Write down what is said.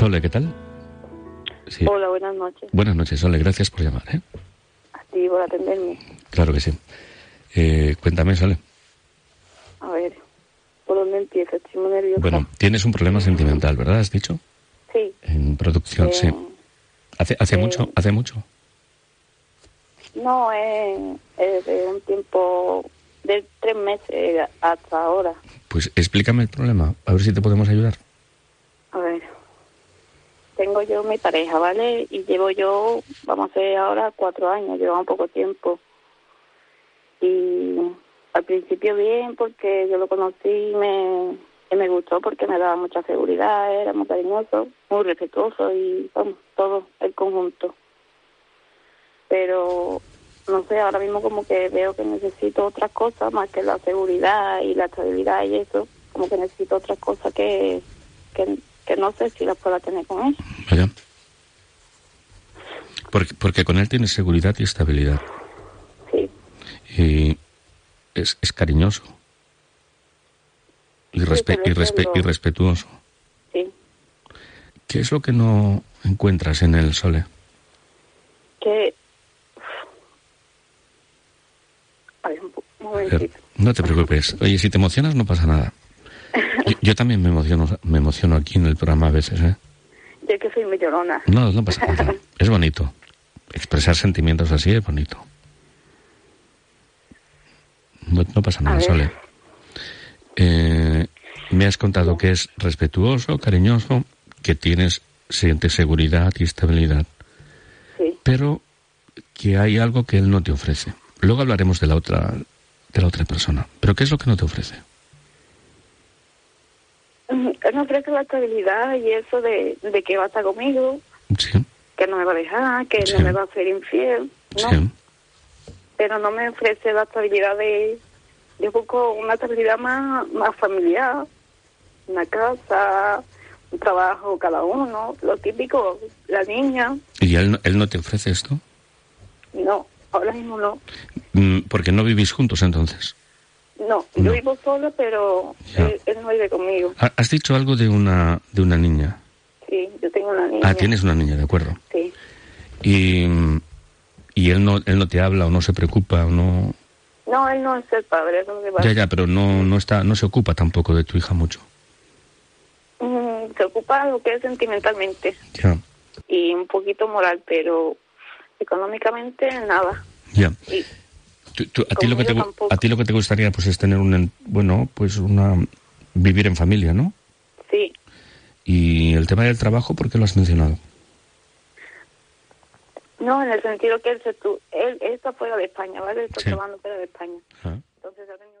Sole, ¿qué tal? Sí. Hola, buenas noches. Buenas noches, Sole, gracias por llamar. ¿eh? A ti por atenderme. Claro que sí. Eh, cuéntame, Sole. A ver, ¿por dónde empieza? Estoy muy nerviosa. Bueno, tienes un problema sentimental, ¿verdad? ¿Has dicho? Sí. En producción, sí. ¿Hace, hace mucho? ¿Hace mucho? No, es de un tiempo de tres meses hasta ahora. Pues explícame el problema, a ver si te podemos ayudar. A ver tengo yo mi pareja, ¿vale? Y llevo yo, vamos a hacer ahora cuatro años, lleva un poco tiempo. Y al principio bien, porque yo lo conocí y me, me gustó porque me daba mucha seguridad, era muy cariñoso, muy respetuoso y vamos, todo el conjunto. Pero no sé, ahora mismo como que veo que necesito otras cosas más que la seguridad y la estabilidad y eso, como que necesito otras cosas que no sé si la pueda tener con él. Vaya. Porque, porque con él tienes seguridad y estabilidad. Sí. Y es, es cariñoso. Y, y, respetuoso. Sí. ¿Qué es lo que no encuentras en el Sole? Que... A ver, un momentito. No te preocupes. Oye, si te emocionas no pasa nada. Yo, también me emociono, me emociono aquí en el programa a veces, ¿eh? Yo que soy muy llorona. No, no pasa nada. Es bonito. Expresar sentimientos así es bonito. No, pasa nada, Sole. Eh, me has contado que es respetuoso, cariñoso, que tienes, sientes seguridad y estabilidad. Sí. Pero que hay algo que él no te ofrece. Luego hablaremos de la otra, de la otra persona. Pero ¿qué es lo que no te ofrece? Él me ofrece la estabilidad y eso de, que va a estar conmigo, que no me va a dejar, que no me va a hacer infiel, ¿no? Pero no me ofrece la estabilidad de... Yo busco una estabilidad más, más familiar, una casa, un trabajo cada uno, lo típico, la niña. ¿Y él, él no te ofrece esto? No, ahora mismo no. Mm, ¿Porque no vivís juntos entonces? No, yo vivo sola, pero él, no vive conmigo. ¿Has dicho algo de una, de una niña? Sí, yo tengo una niña. Ah, tienes una niña, de acuerdo. Sí. Y, y él no él no te habla o no se preocupa o no... No, él no es el padre, eso es Ya, ya, pero no, no, está, no se ocupa tampoco de tu hija mucho. Mm, se ocupa lo que es sentimentalmente. Ya. Y un poquito moral, pero económicamente nada. Ya a, ti lo que te, a ti lo que te gustaría pues es tener un, bueno, pues una, vivir en familia, ¿no? Sí. ¿Y el tema del trabajo por qué lo has mencionado? No, en el sentido que él, se él, está fuera de España, ¿vale? Está trabajando fuera de España. Ah. Entonces ha tenido